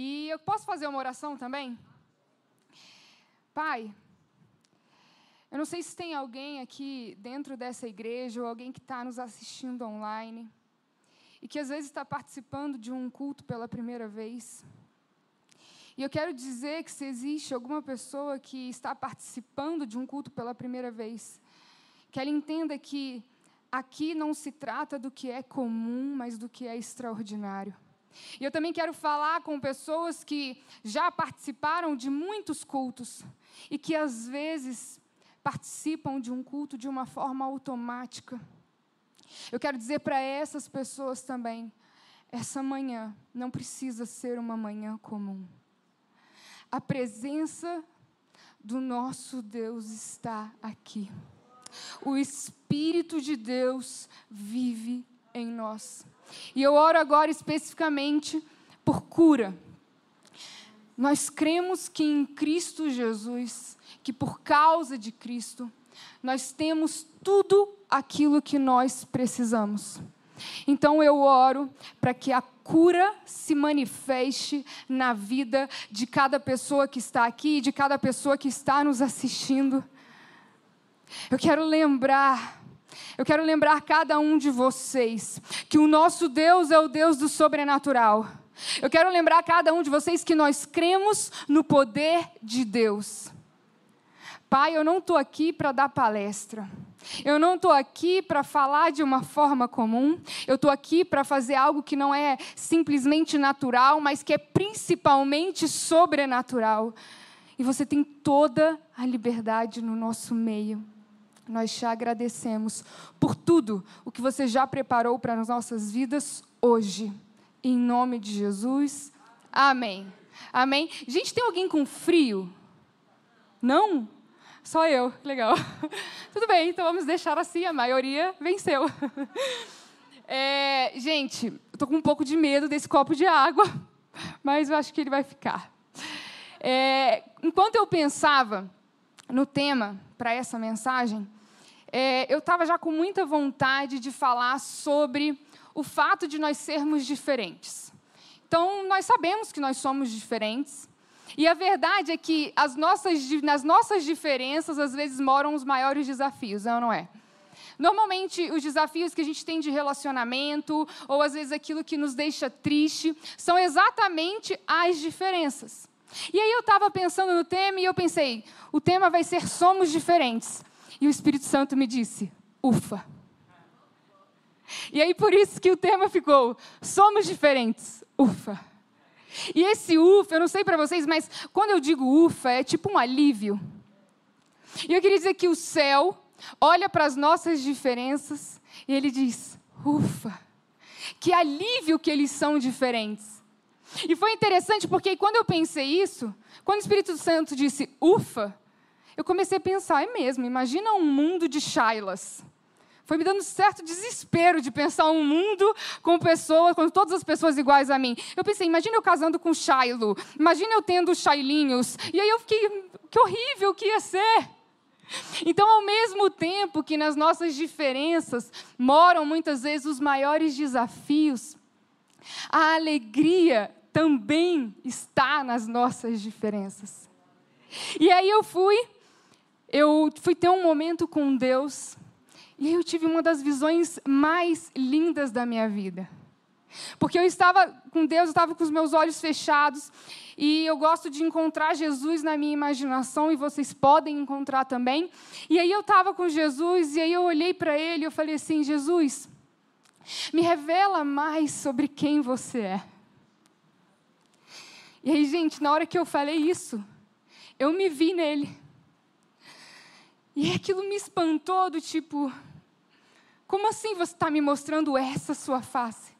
E eu posso fazer uma oração também? Pai, eu não sei se tem alguém aqui dentro dessa igreja ou alguém que está nos assistindo online e que às vezes está participando de um culto pela primeira vez. E eu quero dizer que se existe alguma pessoa que está participando de um culto pela primeira vez, que ela entenda que aqui não se trata do que é comum, mas do que é extraordinário. E eu também quero falar com pessoas que já participaram de muitos cultos e que às vezes participam de um culto de uma forma automática. Eu quero dizer para essas pessoas também: essa manhã não precisa ser uma manhã comum. A presença do nosso Deus está aqui. O Espírito de Deus vive em nós. E eu oro agora especificamente por cura. Nós cremos que em Cristo Jesus, que por causa de Cristo, nós temos tudo aquilo que nós precisamos. Então eu oro para que a cura se manifeste na vida de cada pessoa que está aqui, de cada pessoa que está nos assistindo. Eu quero lembrar, eu quero lembrar cada um de vocês que o nosso Deus é o Deus do sobrenatural. Eu quero lembrar cada um de vocês que nós cremos no poder de Deus. Pai, eu não estou aqui para dar palestra. Eu não estou aqui para falar de uma forma comum. Eu estou aqui para fazer algo que não é simplesmente natural, mas que é principalmente sobrenatural. E você tem toda a liberdade no nosso meio. Nós te agradecemos por tudo o que você já preparou para as nossas vidas hoje. Em nome de Jesus. Amém. Amém. Gente, tem alguém com frio? Não? Só eu. Legal. Tudo bem, então vamos deixar assim. A maioria venceu. É, gente, tô com um pouco de medo desse copo de água, mas eu acho que ele vai ficar. É, enquanto eu pensava no tema para essa mensagem, é, eu estava já com muita vontade de falar sobre o fato de nós sermos diferentes. Então, nós sabemos que nós somos diferentes. E a verdade é que as nossas, nas nossas diferenças, às vezes, moram os maiores desafios, não, não é? Normalmente, os desafios que a gente tem de relacionamento, ou às vezes aquilo que nos deixa triste, são exatamente as diferenças. E aí eu estava pensando no tema e eu pensei, o tema vai ser Somos Diferentes. E o Espírito Santo me disse: ufa. E aí por isso que o tema ficou: somos diferentes. Ufa. E esse ufa, eu não sei para vocês, mas quando eu digo ufa, é tipo um alívio. E eu queria dizer que o céu olha para as nossas diferenças e ele diz: ufa. Que alívio que eles são diferentes. E foi interessante porque quando eu pensei isso, quando o Espírito Santo disse ufa, eu comecei a pensar, é mesmo, imagina um mundo de Shailas. Foi me dando certo desespero de pensar um mundo com pessoas, com todas as pessoas iguais a mim. Eu pensei, imagina eu casando com Shailo, imagina eu tendo Shailinhos. E aí eu fiquei, que horrível que ia ser. Então, ao mesmo tempo que nas nossas diferenças moram muitas vezes os maiores desafios, a alegria também está nas nossas diferenças. E aí eu fui eu fui ter um momento com Deus e eu tive uma das visões mais lindas da minha vida. Porque eu estava com Deus, eu estava com os meus olhos fechados e eu gosto de encontrar Jesus na minha imaginação e vocês podem encontrar também. E aí eu estava com Jesus e aí eu olhei para ele e eu falei assim: Jesus, me revela mais sobre quem você é. E aí, gente, na hora que eu falei isso, eu me vi nele. E aquilo me espantou do tipo, como assim você está me mostrando essa sua face?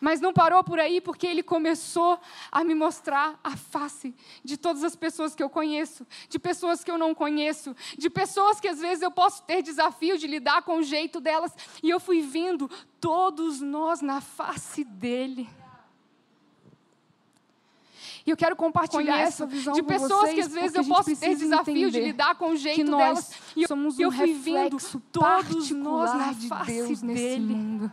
Mas não parou por aí, porque ele começou a me mostrar a face de todas as pessoas que eu conheço, de pessoas que eu não conheço, de pessoas que às vezes eu posso ter desafio de lidar com o jeito delas, e eu fui vendo todos nós na face dele. E eu quero compartilhar essa visão de pessoas que às vezes eu posso ter desafio de lidar com o jeito que delas. E somos um eu fui vendo todos nós na face de Deus dele. Mundo.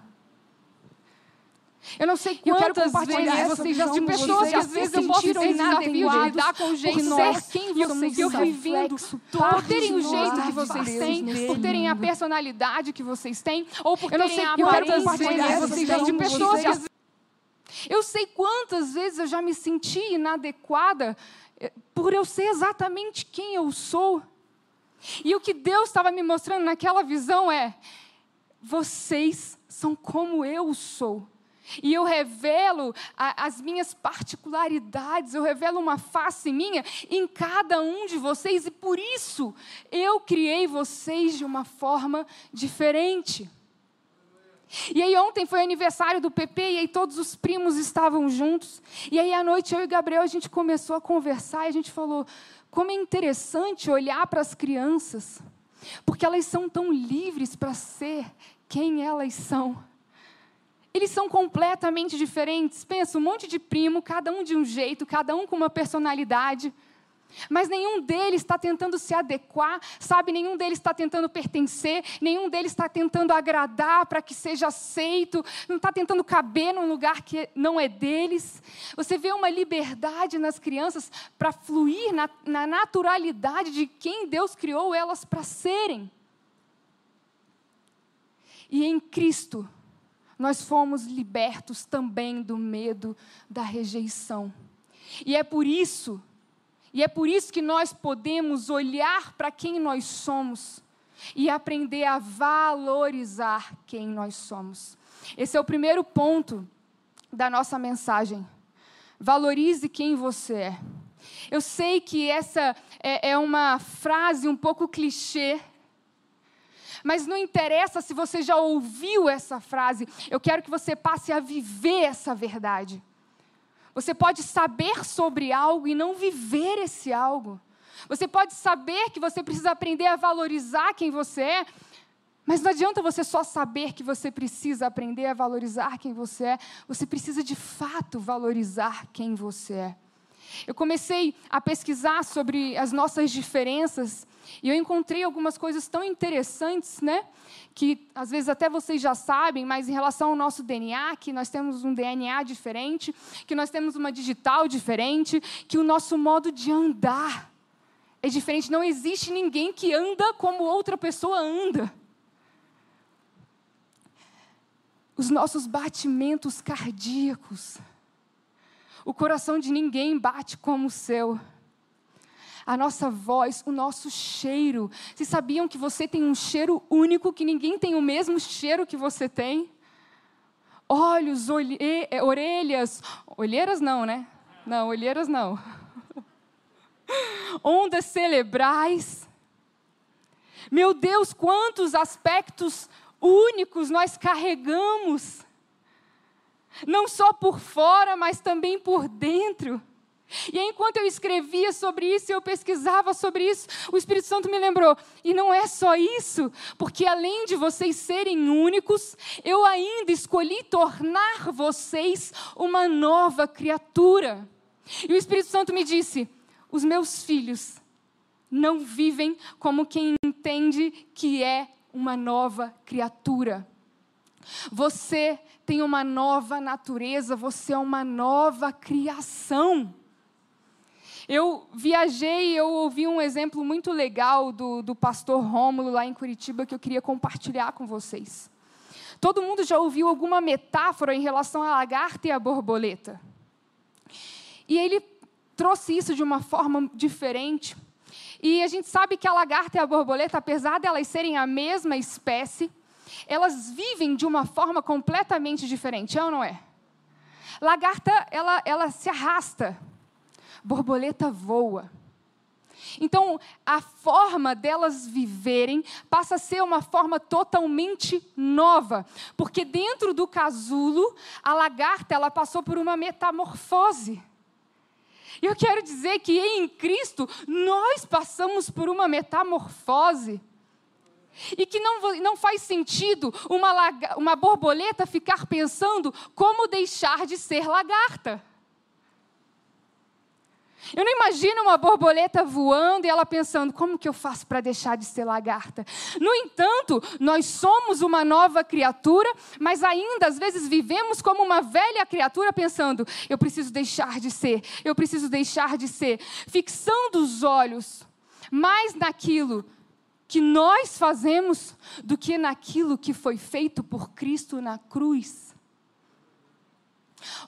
Eu não sei quantas compartilhar vezes vocês já de pessoas vocês que às vezes eu posso ser inadequado de lidar com o jeito nós, ser quem vocês eu fui vindo, por terem o jeito que vocês têm, nesse por terem a personalidade que vocês têm, ou por terem a aparência vezes que vocês vocês têm de pessoas que vocês. às eu sei quantas vezes eu já me senti inadequada eh, por eu ser exatamente quem eu sou. E o que Deus estava me mostrando naquela visão é: vocês são como eu sou. E eu revelo a- as minhas particularidades, eu revelo uma face minha em cada um de vocês, e por isso eu criei vocês de uma forma diferente. E aí ontem foi aniversário do PP e aí todos os primos estavam juntos. E aí à noite eu e Gabriel a gente começou a conversar e a gente falou como é interessante olhar para as crianças, porque elas são tão livres para ser quem elas são. Eles são completamente diferentes. Pensa, um monte de primo, cada um de um jeito, cada um com uma personalidade. Mas nenhum deles está tentando se adequar, sabe? Nenhum deles está tentando pertencer, nenhum deles está tentando agradar para que seja aceito, não está tentando caber num lugar que não é deles. Você vê uma liberdade nas crianças para fluir na, na naturalidade de quem Deus criou elas para serem. E em Cristo, nós fomos libertos também do medo da rejeição. E é por isso e é por isso que nós podemos olhar para quem nós somos e aprender a valorizar quem nós somos. Esse é o primeiro ponto da nossa mensagem. Valorize quem você é. Eu sei que essa é, é uma frase um pouco clichê, mas não interessa se você já ouviu essa frase, eu quero que você passe a viver essa verdade. Você pode saber sobre algo e não viver esse algo. Você pode saber que você precisa aprender a valorizar quem você é, mas não adianta você só saber que você precisa aprender a valorizar quem você é, você precisa de fato valorizar quem você é. Eu comecei a pesquisar sobre as nossas diferenças e eu encontrei algumas coisas tão interessantes, né? Que às vezes até vocês já sabem, mas em relação ao nosso DNA, que nós temos um DNA diferente, que nós temos uma digital diferente, que o nosso modo de andar é diferente. Não existe ninguém que anda como outra pessoa anda. Os nossos batimentos cardíacos. O coração de ninguém bate como o seu a nossa voz, o nosso cheiro. Vocês sabiam que você tem um cheiro único, que ninguém tem o mesmo cheiro que você tem? Olhos, olhe, orelhas, olheiras não, né? Não, olheiras não. Ondas cerebrais. Meu Deus, quantos aspectos únicos nós carregamos. Não só por fora, mas também por dentro. E enquanto eu escrevia sobre isso, eu pesquisava sobre isso, o Espírito Santo me lembrou. E não é só isso, porque além de vocês serem únicos, eu ainda escolhi tornar vocês uma nova criatura. E o Espírito Santo me disse: os meus filhos não vivem como quem entende que é uma nova criatura. Você tem uma nova natureza, você é uma nova criação. Eu viajei e eu ouvi um exemplo muito legal do, do pastor Rômulo lá em Curitiba que eu queria compartilhar com vocês. Todo mundo já ouviu alguma metáfora em relação à lagarta e à borboleta. E ele trouxe isso de uma forma diferente. E a gente sabe que a lagarta e a borboleta, apesar de elas serem a mesma espécie, elas vivem de uma forma completamente diferente, é ou não é? Lagarta, ela, ela se arrasta, borboleta voa. Então, a forma delas viverem passa a ser uma forma totalmente nova, porque dentro do casulo, a lagarta ela passou por uma metamorfose. Eu quero dizer que em Cristo nós passamos por uma metamorfose. E que não, não faz sentido uma, uma borboleta ficar pensando como deixar de ser lagarta. Eu não imagino uma borboleta voando e ela pensando: como que eu faço para deixar de ser lagarta? No entanto, nós somos uma nova criatura, mas ainda às vezes vivemos como uma velha criatura pensando: eu preciso deixar de ser, eu preciso deixar de ser. Fixando os olhos mais naquilo que nós fazemos do que naquilo que foi feito por Cristo na cruz.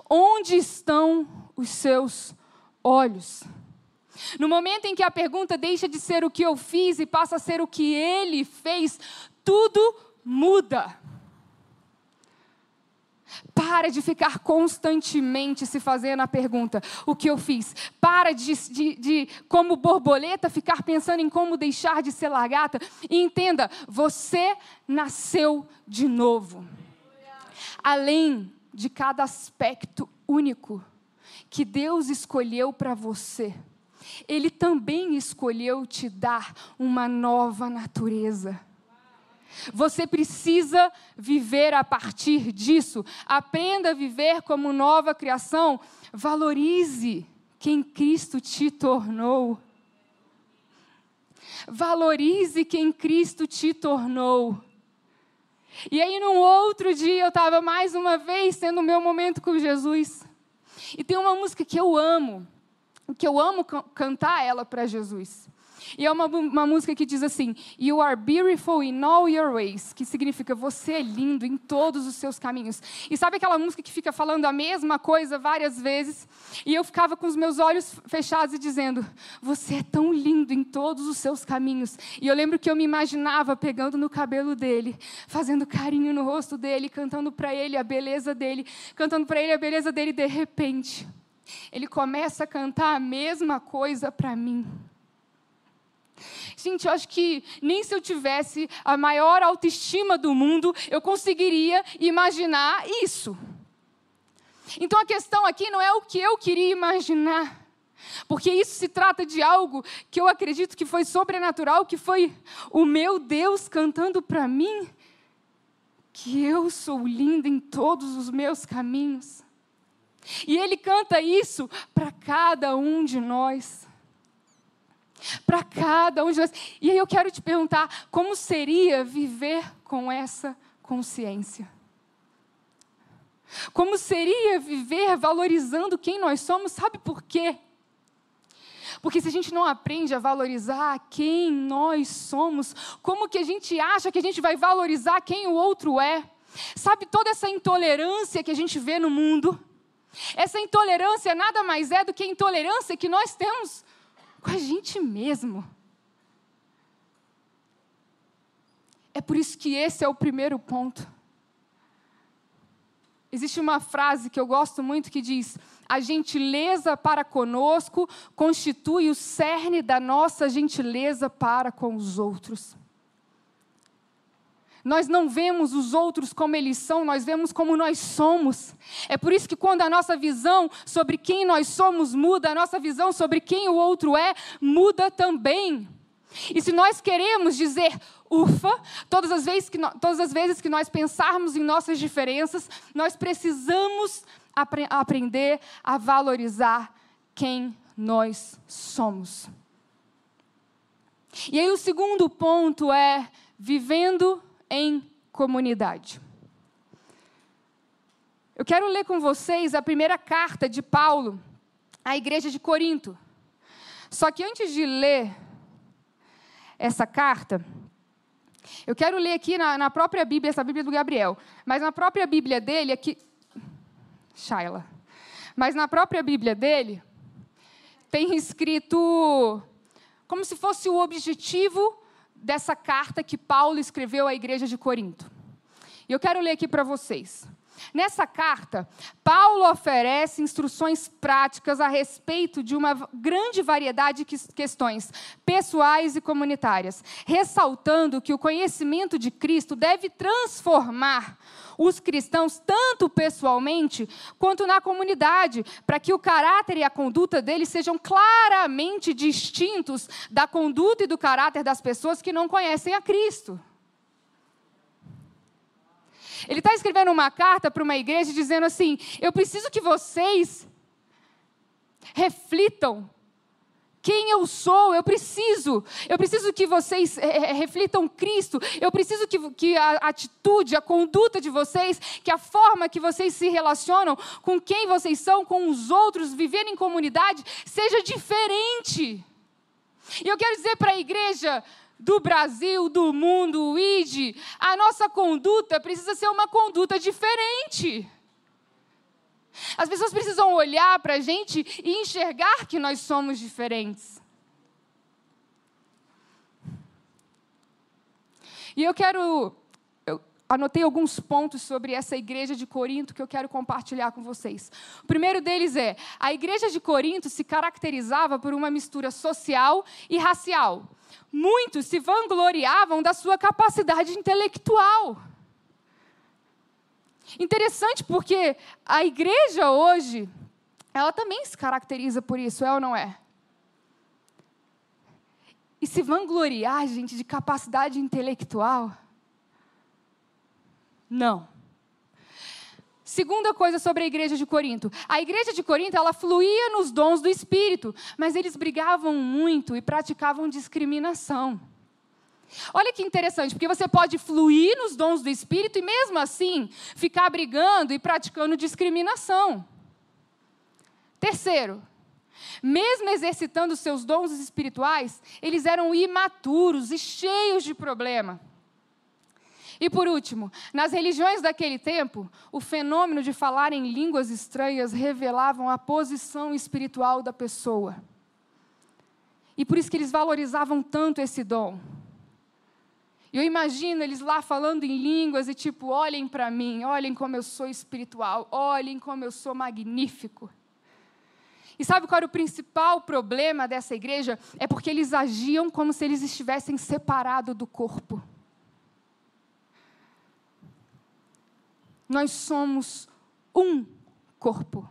Onde estão os seus olhos. No momento em que a pergunta deixa de ser o que eu fiz e passa a ser o que ele fez, tudo muda. Para de ficar constantemente se fazendo a pergunta: o que eu fiz? Para de, de, de, como borboleta, ficar pensando em como deixar de ser lagarta. E entenda: você nasceu de novo. Além de cada aspecto único que Deus escolheu para você, Ele também escolheu te dar uma nova natureza. Você precisa viver a partir disso. Aprenda a viver como nova criação. Valorize quem Cristo te tornou. Valorize quem Cristo te tornou. E aí, num outro dia, eu estava mais uma vez tendo o meu momento com Jesus. E tem uma música que eu amo, que eu amo cantar ela para Jesus. E é uma, uma música que diz assim: You are beautiful in all your ways, que significa você é lindo em todos os seus caminhos. E sabe aquela música que fica falando a mesma coisa várias vezes? E eu ficava com os meus olhos fechados e dizendo: Você é tão lindo em todos os seus caminhos. E eu lembro que eu me imaginava pegando no cabelo dele, fazendo carinho no rosto dele, cantando para ele a beleza dele, cantando para ele a beleza dele. De repente, ele começa a cantar a mesma coisa para mim. Gente, eu acho que nem se eu tivesse a maior autoestima do mundo, eu conseguiria imaginar isso. Então a questão aqui não é o que eu queria imaginar, porque isso se trata de algo que eu acredito que foi sobrenatural, que foi o meu Deus cantando para mim que eu sou linda em todos os meus caminhos. E ele canta isso para cada um de nós para cada um de nós. E aí eu quero te perguntar: como seria viver com essa consciência? Como seria viver valorizando quem nós somos? Sabe por quê? Porque se a gente não aprende a valorizar quem nós somos, como que a gente acha que a gente vai valorizar quem o outro é? Sabe toda essa intolerância que a gente vê no mundo? Essa intolerância nada mais é do que a intolerância que nós temos com a gente mesmo. É por isso que esse é o primeiro ponto. Existe uma frase que eu gosto muito que diz: A gentileza para conosco constitui o cerne da nossa gentileza para com os outros. Nós não vemos os outros como eles são, nós vemos como nós somos. É por isso que quando a nossa visão sobre quem nós somos muda, a nossa visão sobre quem o outro é muda também. E se nós queremos dizer ufa, todas as vezes que, nós, todas as vezes que nós pensarmos em nossas diferenças, nós precisamos apre aprender a valorizar quem nós somos. E aí o segundo ponto é vivendo em comunidade. Eu quero ler com vocês a primeira carta de Paulo à igreja de Corinto. Só que antes de ler essa carta, eu quero ler aqui na, na, própria Bíblia, essa Bíblia do Gabriel, mas na própria Bíblia dele, aqui. Shaila. Mas na própria Bíblia dele, tem escrito como se fosse o objetivo dessa carta que Paulo escreveu à igreja de Corinto. E eu quero ler aqui para vocês. Nessa carta, Paulo oferece instruções práticas a respeito de uma grande variedade de questões pessoais e comunitárias, ressaltando que o conhecimento de Cristo deve transformar os cristãos, tanto pessoalmente quanto na comunidade, para que o caráter e a conduta deles sejam claramente distintos da conduta e do caráter das pessoas que não conhecem a Cristo. Ele está escrevendo uma carta para uma igreja dizendo assim: Eu preciso que vocês reflitam quem eu sou. Eu preciso, eu preciso que vocês é, reflitam Cristo. Eu preciso que, que a atitude, a conduta de vocês, que a forma que vocês se relacionam com quem vocês são, com os outros, vivendo em comunidade, seja diferente. E eu quero dizer para a igreja do Brasil, do mundo, o ID, a nossa conduta precisa ser uma conduta diferente. As pessoas precisam olhar para a gente e enxergar que nós somos diferentes. E eu quero. Anotei alguns pontos sobre essa igreja de Corinto que eu quero compartilhar com vocês. O primeiro deles é: a igreja de Corinto se caracterizava por uma mistura social e racial. Muitos se vangloriavam da sua capacidade intelectual. Interessante porque a igreja hoje, ela também se caracteriza por isso, é ou não é? E se vangloriar, gente, de capacidade intelectual? Não. Segunda coisa sobre a igreja de Corinto. A igreja de Corinto, ela fluía nos dons do Espírito, mas eles brigavam muito e praticavam discriminação. Olha que interessante, porque você pode fluir nos dons do Espírito e mesmo assim ficar brigando e praticando discriminação. Terceiro, mesmo exercitando seus dons espirituais, eles eram imaturos e cheios de problema. E por último, nas religiões daquele tempo, o fenômeno de falar em línguas estranhas revelavam a posição espiritual da pessoa. E por isso que eles valorizavam tanto esse dom. E eu imagino eles lá falando em línguas e tipo, olhem para mim, olhem como eu sou espiritual, olhem como eu sou magnífico. E sabe qual era o principal problema dessa igreja? É porque eles agiam como se eles estivessem separados do corpo. Nós somos um corpo.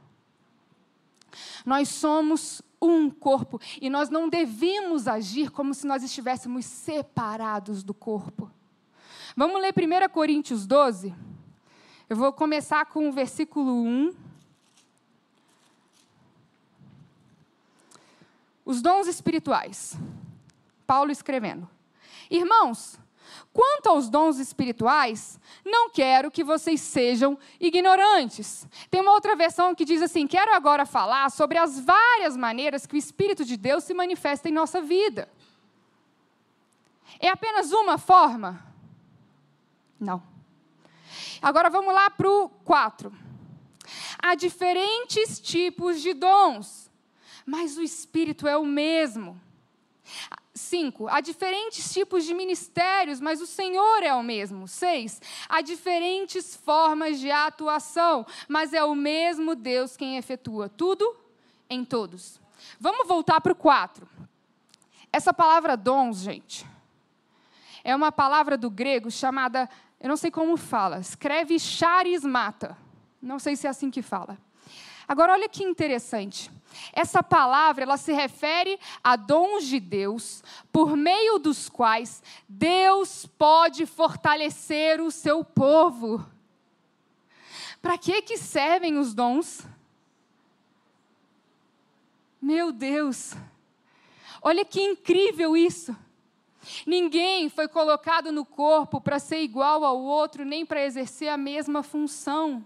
Nós somos um corpo e nós não devemos agir como se nós estivéssemos separados do corpo. Vamos ler 1 Coríntios 12? Eu vou começar com o versículo 1. Os dons espirituais. Paulo escrevendo: Irmãos, Quanto aos dons espirituais, não quero que vocês sejam ignorantes. Tem uma outra versão que diz assim: quero agora falar sobre as várias maneiras que o Espírito de Deus se manifesta em nossa vida. É apenas uma forma? Não. Agora vamos lá para o 4. Há diferentes tipos de dons, mas o Espírito é o mesmo. 5. Há diferentes tipos de ministérios, mas o Senhor é o mesmo. 6. Há diferentes formas de atuação, mas é o mesmo Deus quem efetua tudo em todos. Vamos voltar para o 4. Essa palavra dons, gente, é uma palavra do grego chamada, eu não sei como fala, escreve charismata. Não sei se é assim que fala. Agora, olha que interessante. Essa palavra, ela se refere a dons de Deus, por meio dos quais Deus pode fortalecer o seu povo. Para que que servem os dons? Meu Deus. Olha que incrível isso. Ninguém foi colocado no corpo para ser igual ao outro, nem para exercer a mesma função.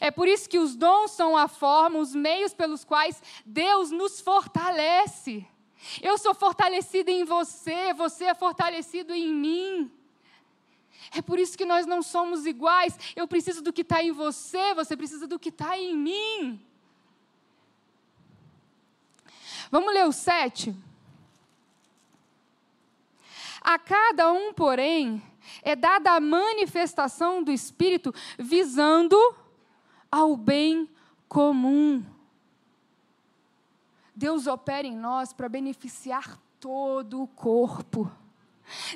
É por isso que os dons são a forma, os meios pelos quais Deus nos fortalece. Eu sou fortalecida em você, você é fortalecido em mim. É por isso que nós não somos iguais. Eu preciso do que está em você, você precisa do que está em mim. Vamos ler o 7. A cada um, porém, é dada a manifestação do Espírito visando ao bem comum. Deus opera em nós para beneficiar todo o corpo.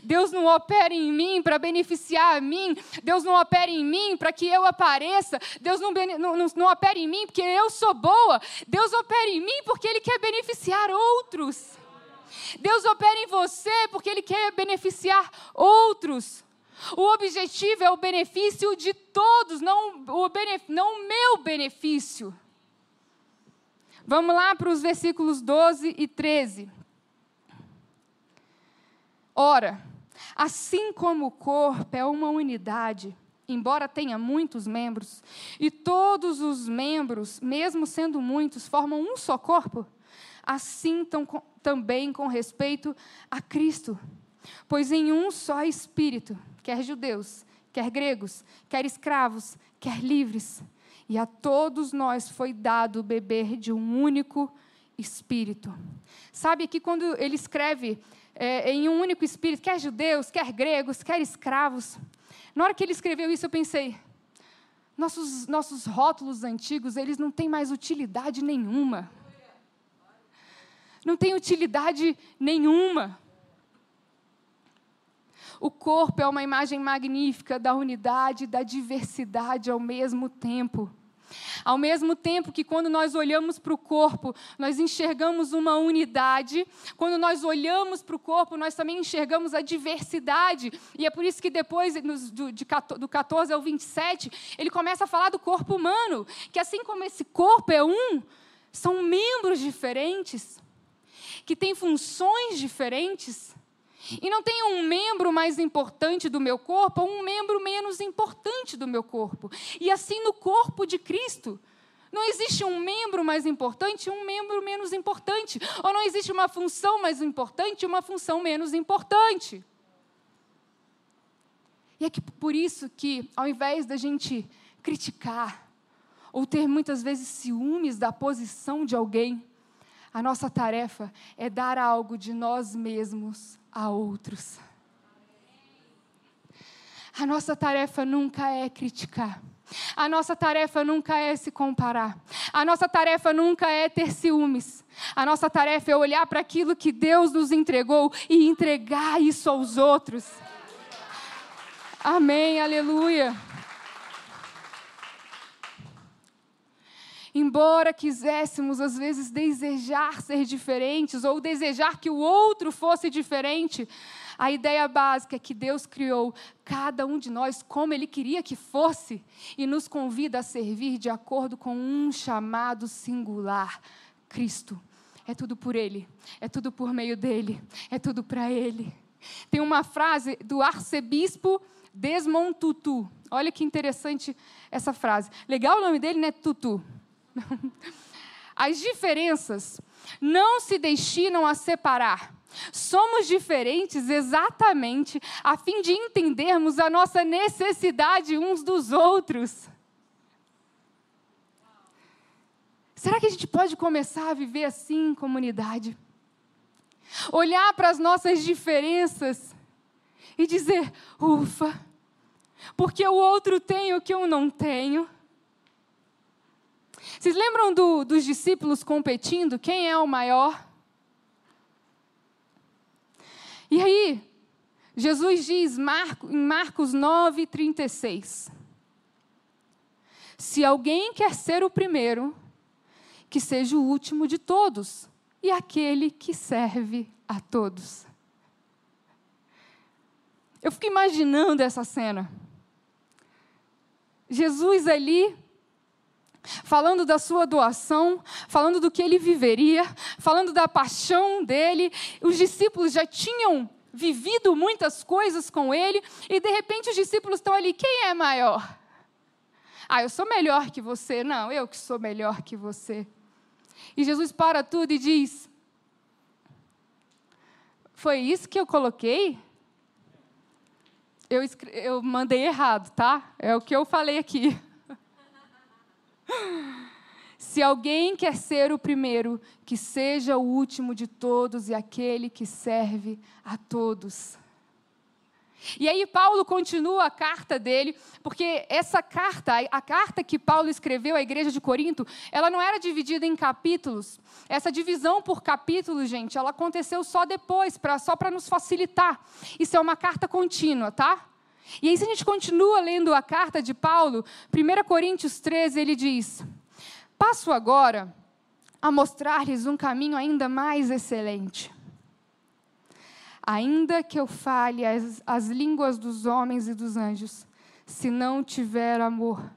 Deus não opera em mim para beneficiar a mim. Deus não opera em mim para que eu apareça. Deus não, não, não, não opera em mim porque eu sou boa. Deus opera em mim porque Ele quer beneficiar outros. Deus opera em você porque Ele quer beneficiar outros. O objetivo é o benefício de todos, não o, não o meu benefício. Vamos lá para os versículos 12 e 13. Ora, assim como o corpo é uma unidade, embora tenha muitos membros, e todos os membros, mesmo sendo muitos, formam um só corpo, assim também com respeito a Cristo. Pois em um só Espírito, quer judeus, quer gregos, quer escravos, quer livres, e a todos nós foi dado beber de um único Espírito. Sabe que quando ele escreve é, em um único Espírito, quer judeus, quer gregos, quer escravos, na hora que ele escreveu isso, eu pensei, nossos, nossos rótulos antigos, eles não têm mais utilidade nenhuma. Não tem utilidade nenhuma. O corpo é uma imagem magnífica da unidade e da diversidade ao mesmo tempo. Ao mesmo tempo que, quando nós olhamos para o corpo, nós enxergamos uma unidade, quando nós olhamos para o corpo, nós também enxergamos a diversidade. E é por isso que depois, do, de, do 14 ao 27, ele começa a falar do corpo humano, que assim como esse corpo é um, são membros diferentes, que têm funções diferentes. E não tem um membro mais importante do meu corpo ou um membro menos importante do meu corpo. E assim no corpo de Cristo. Não existe um membro mais importante e um membro menos importante. Ou não existe uma função mais importante e uma função menos importante. E é que por isso que, ao invés da gente criticar, ou ter muitas vezes ciúmes da posição de alguém, a nossa tarefa é dar algo de nós mesmos a outros. A nossa tarefa nunca é criticar. A nossa tarefa nunca é se comparar. A nossa tarefa nunca é ter ciúmes. A nossa tarefa é olhar para aquilo que Deus nos entregou e entregar isso aos outros. Amém, aleluia. Embora quiséssemos, às vezes, desejar ser diferentes ou desejar que o outro fosse diferente, a ideia básica é que Deus criou cada um de nós como Ele queria que fosse e nos convida a servir de acordo com um chamado singular: Cristo. É tudo por Ele, é tudo por meio dele, é tudo para Ele. Tem uma frase do arcebispo Desmond Tutu. Olha que interessante essa frase. Legal o nome dele, né? Tutu. As diferenças não se destinam a separar. Somos diferentes exatamente a fim de entendermos a nossa necessidade uns dos outros. Será que a gente pode começar a viver assim comunidade? Olhar para as nossas diferenças e dizer: ufa, porque o outro tem o que eu não tenho. Vocês lembram do, dos discípulos competindo? Quem é o maior? E aí, Jesus diz Marco, em Marcos 9, 36: Se alguém quer ser o primeiro, que seja o último de todos e aquele que serve a todos. Eu fico imaginando essa cena. Jesus ali falando da sua doação, falando do que ele viveria, falando da paixão dele. Os discípulos já tinham vivido muitas coisas com ele, e de repente os discípulos estão ali: quem é maior? Ah, eu sou melhor que você. Não, eu que sou melhor que você. E Jesus para tudo e diz: Foi isso que eu coloquei? Eu, eu mandei errado, tá? É o que eu falei aqui. Se alguém quer ser o primeiro, que seja o último de todos e aquele que serve a todos. E aí Paulo continua a carta dele, porque essa carta, a carta que Paulo escreveu à igreja de Corinto, ela não era dividida em capítulos. Essa divisão por capítulos, gente, ela aconteceu só depois, pra, só para nos facilitar. Isso é uma carta contínua, tá? E aí, se a gente continua lendo a carta de Paulo, 1 Coríntios 13, ele diz: Passo agora a mostrar-lhes um caminho ainda mais excelente. Ainda que eu fale as, as línguas dos homens e dos anjos, se não tiver amor,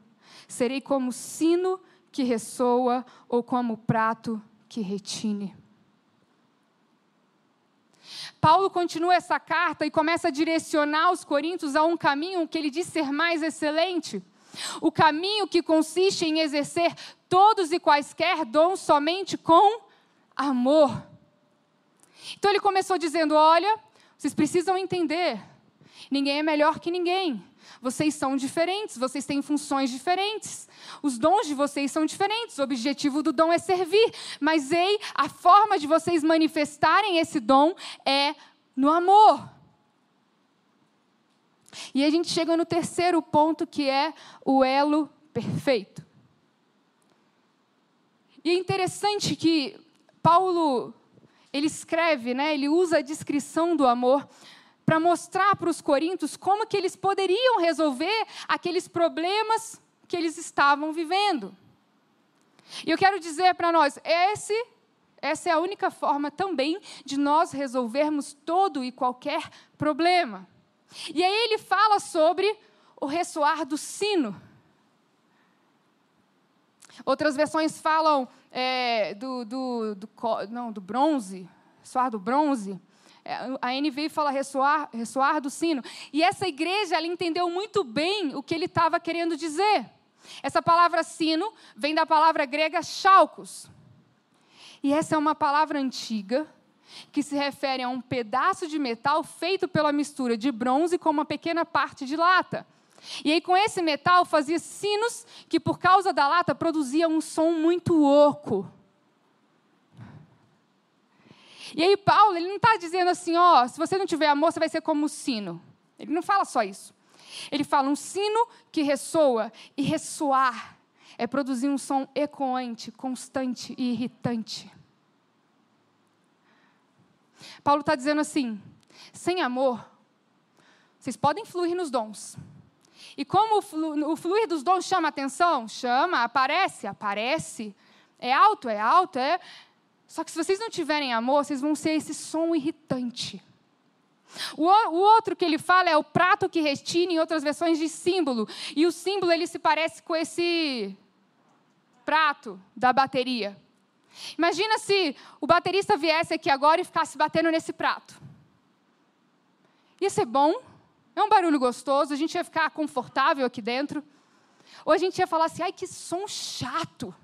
serei como sino que ressoa ou como prato que retine. Paulo continua essa carta e começa a direcionar os coríntios a um caminho que ele diz ser mais excelente. O caminho que consiste em exercer todos e quaisquer dons somente com amor. Então ele começou dizendo: Olha, vocês precisam entender, ninguém é melhor que ninguém. Vocês são diferentes, vocês têm funções diferentes. Os dons de vocês são diferentes. O objetivo do dom é servir. Mas ei, a forma de vocês manifestarem esse dom é no amor. E a gente chega no terceiro ponto, que é o elo perfeito. E é interessante que Paulo, ele escreve, né, ele usa a descrição do amor para mostrar para os coríntios como que eles poderiam resolver aqueles problemas que eles estavam vivendo. E eu quero dizer para nós, esse, essa é a única forma também de nós resolvermos todo e qualquer problema. E aí ele fala sobre o ressoar do sino. Outras versões falam é, do, do, do, não, do bronze, ressoar do bronze. É, a NVI fala ressoar, ressoar do sino. E essa igreja, ela entendeu muito bem o que ele estava querendo dizer. Essa palavra sino vem da palavra grega chalcos. E essa é uma palavra antiga que se refere a um pedaço de metal feito pela mistura de bronze com uma pequena parte de lata. E aí, com esse metal, fazia sinos que, por causa da lata, produziam um som muito oco. E aí, Paulo, ele não está dizendo assim, ó, se você não tiver amor, você vai ser como o sino. Ele não fala só isso. Ele fala um sino que ressoa, e ressoar é produzir um som ecoante, constante e irritante. Paulo está dizendo assim: sem amor, vocês podem fluir nos dons. E como o fluir dos dons chama atenção? Chama, aparece, aparece. É alto, é alto, é. Só que se vocês não tiverem amor, vocês vão ser esse som irritante. O, o outro que ele fala é o prato que retine, em outras versões de símbolo. E o símbolo ele se parece com esse prato da bateria. Imagina se o baterista viesse aqui agora e ficasse batendo nesse prato. Ia ser bom, é um barulho gostoso, a gente ia ficar confortável aqui dentro. Ou a gente ia falar assim: ai, que som chato.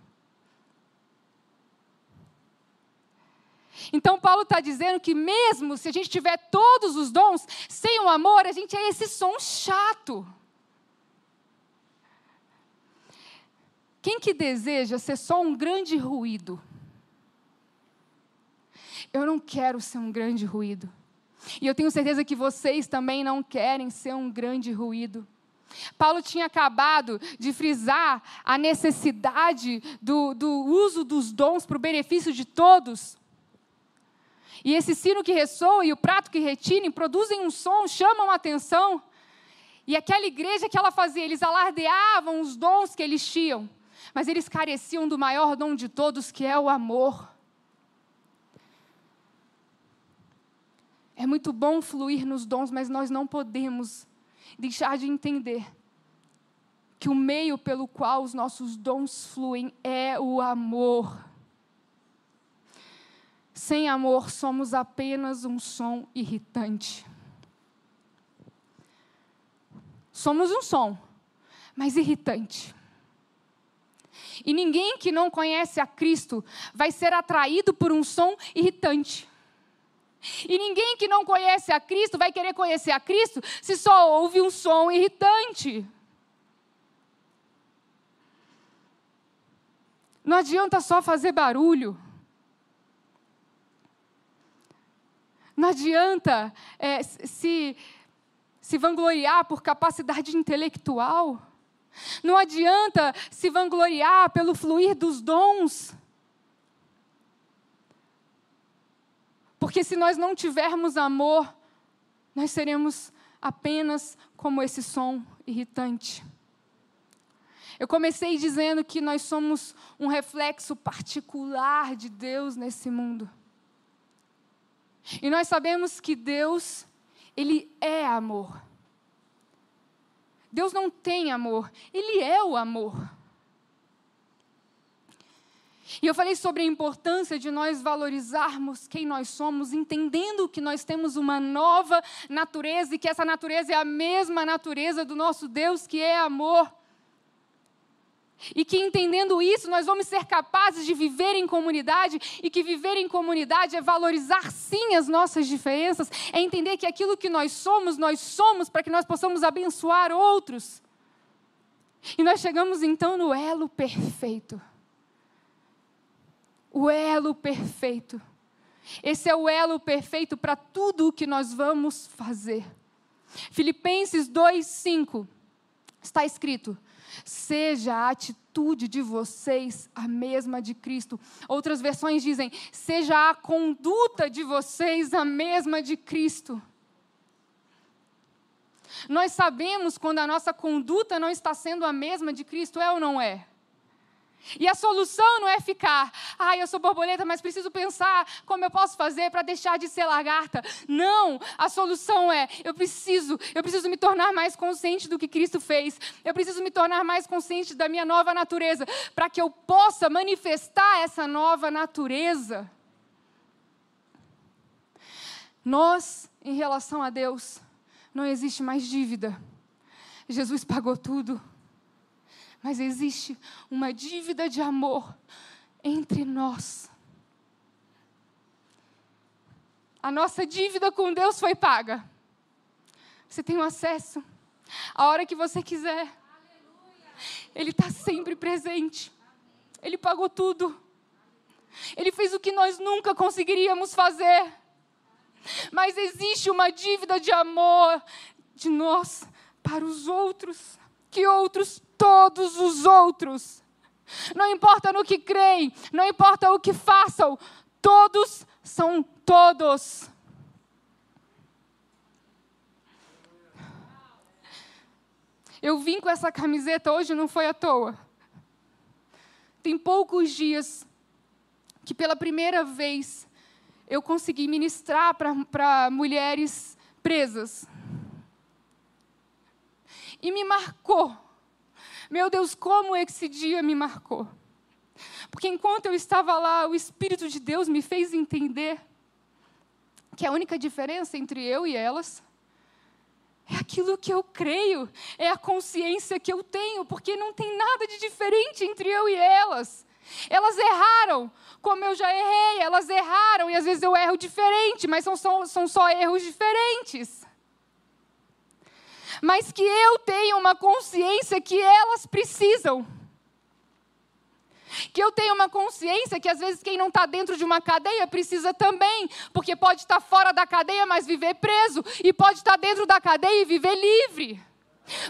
Então, Paulo está dizendo que, mesmo se a gente tiver todos os dons, sem o amor, a gente é esse som chato. Quem que deseja ser só um grande ruído? Eu não quero ser um grande ruído. E eu tenho certeza que vocês também não querem ser um grande ruído. Paulo tinha acabado de frisar a necessidade do, do uso dos dons para o benefício de todos. E esse sino que ressoa e o prato que retine produzem um som, chamam a atenção. E aquela igreja que ela fazia, eles alardeavam os dons que eles tinham, mas eles careciam do maior dom de todos, que é o amor. É muito bom fluir nos dons, mas nós não podemos deixar de entender que o meio pelo qual os nossos dons fluem é o amor. Sem amor, somos apenas um som irritante. Somos um som, mas irritante. E ninguém que não conhece a Cristo vai ser atraído por um som irritante. E ninguém que não conhece a Cristo vai querer conhecer a Cristo se só ouve um som irritante. Não adianta só fazer barulho. Não adianta é, se, se vangloriar por capacidade intelectual. Não adianta se vangloriar pelo fluir dos dons. Porque se nós não tivermos amor, nós seremos apenas como esse som irritante. Eu comecei dizendo que nós somos um reflexo particular de Deus nesse mundo. E nós sabemos que Deus, Ele é amor. Deus não tem amor, Ele é o amor. E eu falei sobre a importância de nós valorizarmos quem nós somos, entendendo que nós temos uma nova natureza e que essa natureza é a mesma natureza do nosso Deus, que é amor. E que entendendo isso, nós vamos ser capazes de viver em comunidade, e que viver em comunidade é valorizar sim as nossas diferenças, é entender que aquilo que nós somos, nós somos para que nós possamos abençoar outros. E nós chegamos então no elo perfeito. O elo perfeito. Esse é o elo perfeito para tudo o que nós vamos fazer. Filipenses 2:5 está escrito: Seja a atitude de vocês a mesma de Cristo. Outras versões dizem: Seja a conduta de vocês a mesma de Cristo. Nós sabemos quando a nossa conduta não está sendo a mesma de Cristo, é ou não é? E a solução não é ficar, ah, eu sou borboleta, mas preciso pensar como eu posso fazer para deixar de ser lagarta. Não, a solução é, eu preciso, eu preciso me tornar mais consciente do que Cristo fez. Eu preciso me tornar mais consciente da minha nova natureza, para que eu possa manifestar essa nova natureza. Nós, em relação a Deus, não existe mais dívida. Jesus pagou tudo. Mas existe uma dívida de amor entre nós. A nossa dívida com Deus foi paga. Você tem o um acesso a hora que você quiser. Ele está sempre presente. Ele pagou tudo. Ele fez o que nós nunca conseguiríamos fazer. Mas existe uma dívida de amor de nós para os outros. Que outros? Todos os outros. Não importa no que creem, não importa o que façam, todos são todos. Eu vim com essa camiseta hoje, não foi à toa. Tem poucos dias que pela primeira vez eu consegui ministrar para mulheres presas. E me marcou. Meu Deus, como esse dia me marcou. Porque enquanto eu estava lá, o Espírito de Deus me fez entender que a única diferença entre eu e elas é aquilo que eu creio, é a consciência que eu tenho, porque não tem nada de diferente entre eu e elas. Elas erraram, como eu já errei, elas erraram, e às vezes eu erro diferente, mas são são só erros diferentes. Mas que eu tenha uma consciência que elas precisam. Que eu tenha uma consciência que às vezes quem não está dentro de uma cadeia precisa também, porque pode estar fora da cadeia, mas viver preso, e pode estar dentro da cadeia e viver livre.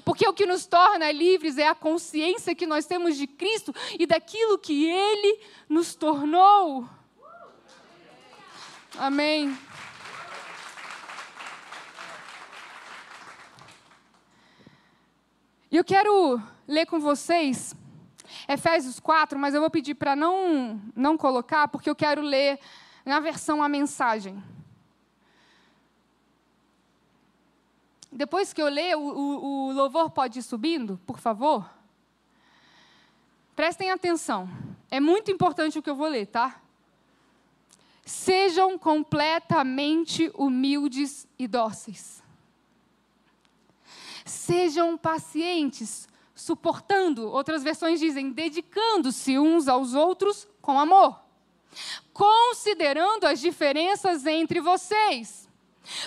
Porque o que nos torna livres é a consciência que nós temos de Cristo e daquilo que Ele nos tornou. Amém. E eu quero ler com vocês Efésios 4, mas eu vou pedir para não, não colocar, porque eu quero ler na versão a mensagem. Depois que eu ler, o, o, o louvor pode ir subindo, por favor? Prestem atenção. É muito importante o que eu vou ler, tá? Sejam completamente humildes e dóceis. Sejam pacientes, suportando, outras versões dizem, dedicando-se uns aos outros com amor, considerando as diferenças entre vocês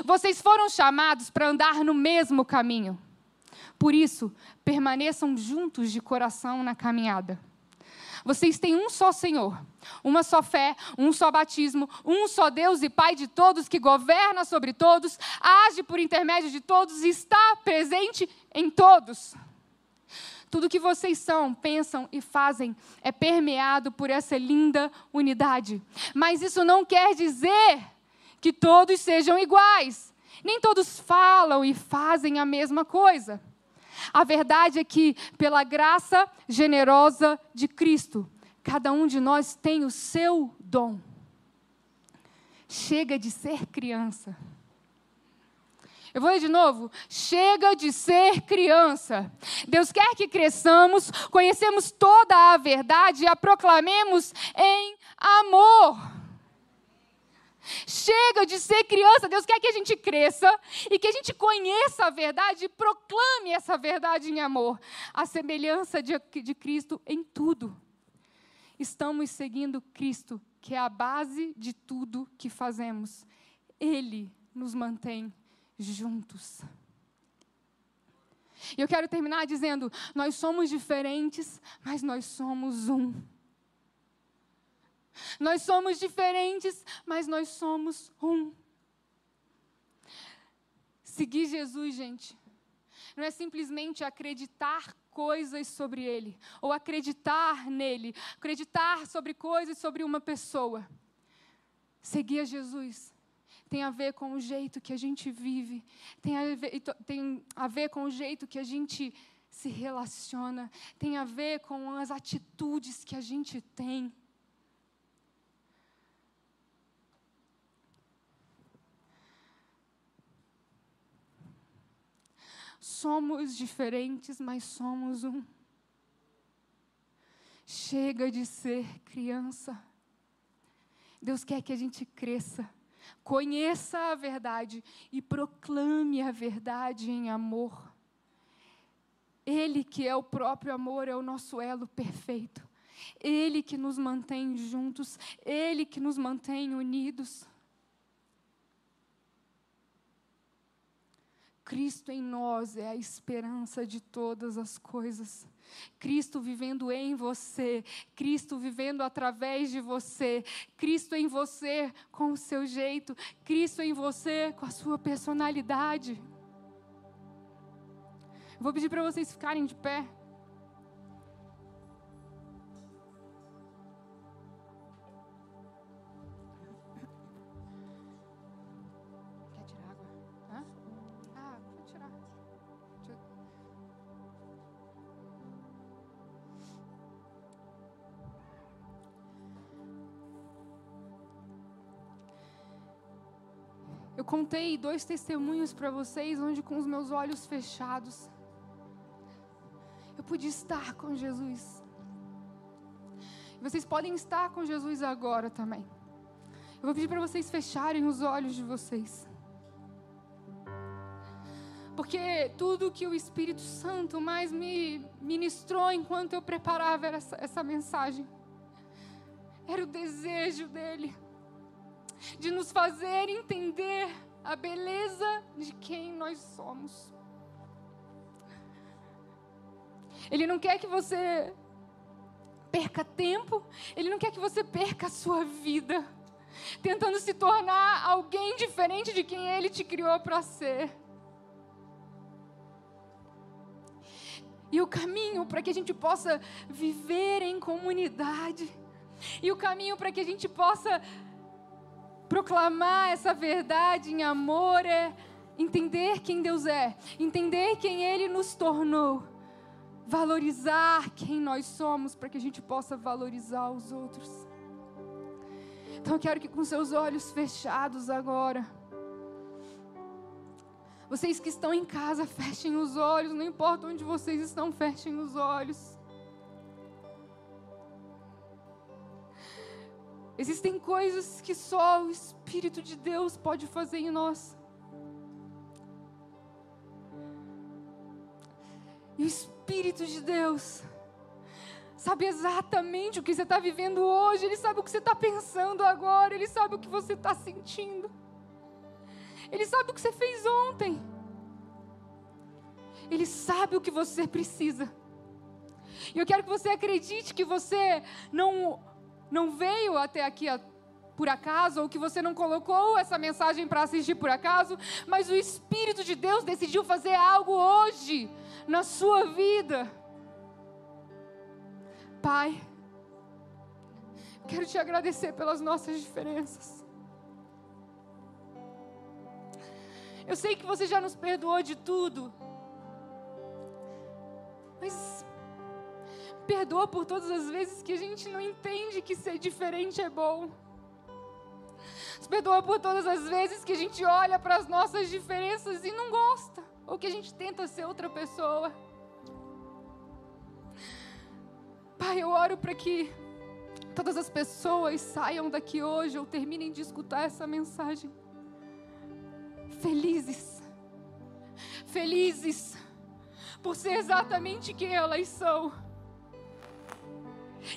vocês foram chamados para andar no mesmo caminho. Por isso, permaneçam juntos de coração na caminhada. Vocês têm um só Senhor, uma só fé, um só batismo, um só Deus e Pai de todos, que governa sobre todos, age por intermédio de todos e está presente em todos. Tudo que vocês são, pensam e fazem é permeado por essa linda unidade. Mas isso não quer dizer que todos sejam iguais. Nem todos falam e fazem a mesma coisa. A verdade é que, pela graça generosa de Cristo, cada um de nós tem o seu dom. Chega de ser criança. Eu vou ler de novo. Chega de ser criança. Deus quer que cresçamos, conhecemos toda a verdade e a proclamemos em amor. Chega de ser criança. Deus quer que a gente cresça e que a gente conheça a verdade e proclame essa verdade em amor. A semelhança de, de Cristo em tudo. Estamos seguindo Cristo, que é a base de tudo que fazemos. Ele nos mantém juntos. E eu quero terminar dizendo: nós somos diferentes, mas nós somos um. Nós somos diferentes, mas nós somos um. Seguir Jesus, gente, não é simplesmente acreditar coisas sobre Ele, ou acreditar nele, acreditar sobre coisas sobre uma pessoa. Seguir a Jesus tem a ver com o jeito que a gente vive, tem a ver, tem a ver com o jeito que a gente se relaciona, tem a ver com as atitudes que a gente tem. Somos diferentes, mas somos um. Chega de ser criança. Deus quer que a gente cresça conheça a verdade e proclame a verdade em amor. Ele que é o próprio amor é o nosso elo perfeito. Ele que nos mantém juntos, ele que nos mantém unidos. Cristo em nós é a esperança de todas as coisas. Cristo vivendo em você, Cristo vivendo através de você, Cristo em você com o seu jeito, Cristo em você com a sua personalidade. Vou pedir para vocês ficarem de pé. Eu contei dois testemunhos para vocês, onde com os meus olhos fechados, eu pude estar com Jesus. Vocês podem estar com Jesus agora também. Eu vou pedir para vocês fecharem os olhos de vocês. Porque tudo que o Espírito Santo mais me ministrou enquanto eu preparava essa, essa mensagem era o desejo dele de nos fazer entender a beleza de quem nós somos. Ele não quer que você perca tempo, ele não quer que você perca a sua vida tentando se tornar alguém diferente de quem ele te criou para ser. E o caminho para que a gente possa viver em comunidade, e o caminho para que a gente possa proclamar essa verdade em amor é entender quem Deus é, entender quem Ele nos tornou, valorizar quem nós somos para que a gente possa valorizar os outros. Então eu quero que com seus olhos fechados agora, vocês que estão em casa, fechem os olhos, não importa onde vocês estão, fechem os olhos. Existem coisas que só o Espírito de Deus pode fazer em nós. E o Espírito de Deus sabe exatamente o que você está vivendo hoje, Ele sabe o que você está pensando agora, Ele sabe o que você está sentindo, Ele sabe o que você fez ontem, Ele sabe o que você precisa. E eu quero que você acredite que você não não veio até aqui por acaso, ou que você não colocou essa mensagem para assistir por acaso, mas o Espírito de Deus decidiu fazer algo hoje na sua vida. Pai, quero te agradecer pelas nossas diferenças. Eu sei que você já nos perdoou de tudo, mas perdoa por todas as vezes que a gente não entende que ser diferente é bom. Nos perdoa por todas as vezes que a gente olha para as nossas diferenças e não gosta, ou que a gente tenta ser outra pessoa. Pai, eu oro para que todas as pessoas saiam daqui hoje ou terminem de escutar essa mensagem. Felizes, felizes por ser exatamente quem elas são.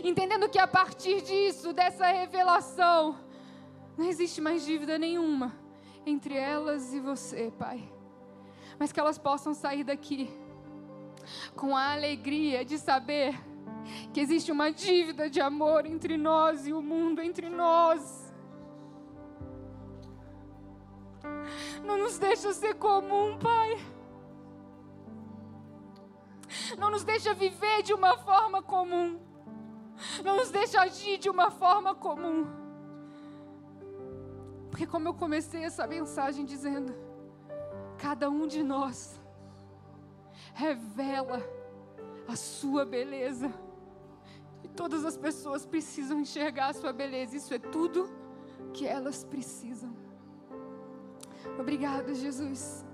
Entendendo que a partir disso, dessa revelação, não existe mais dívida nenhuma entre elas e você, Pai. Mas que elas possam sair daqui com a alegria de saber que existe uma dívida de amor entre nós e o mundo, entre nós. Não nos deixa ser comum, Pai. Não nos deixa viver de uma forma comum. Não nos deixa agir de uma forma comum. Porque, como eu comecei essa mensagem dizendo, cada um de nós revela a sua beleza. E todas as pessoas precisam enxergar a sua beleza. Isso é tudo que elas precisam. Obrigada, Jesus.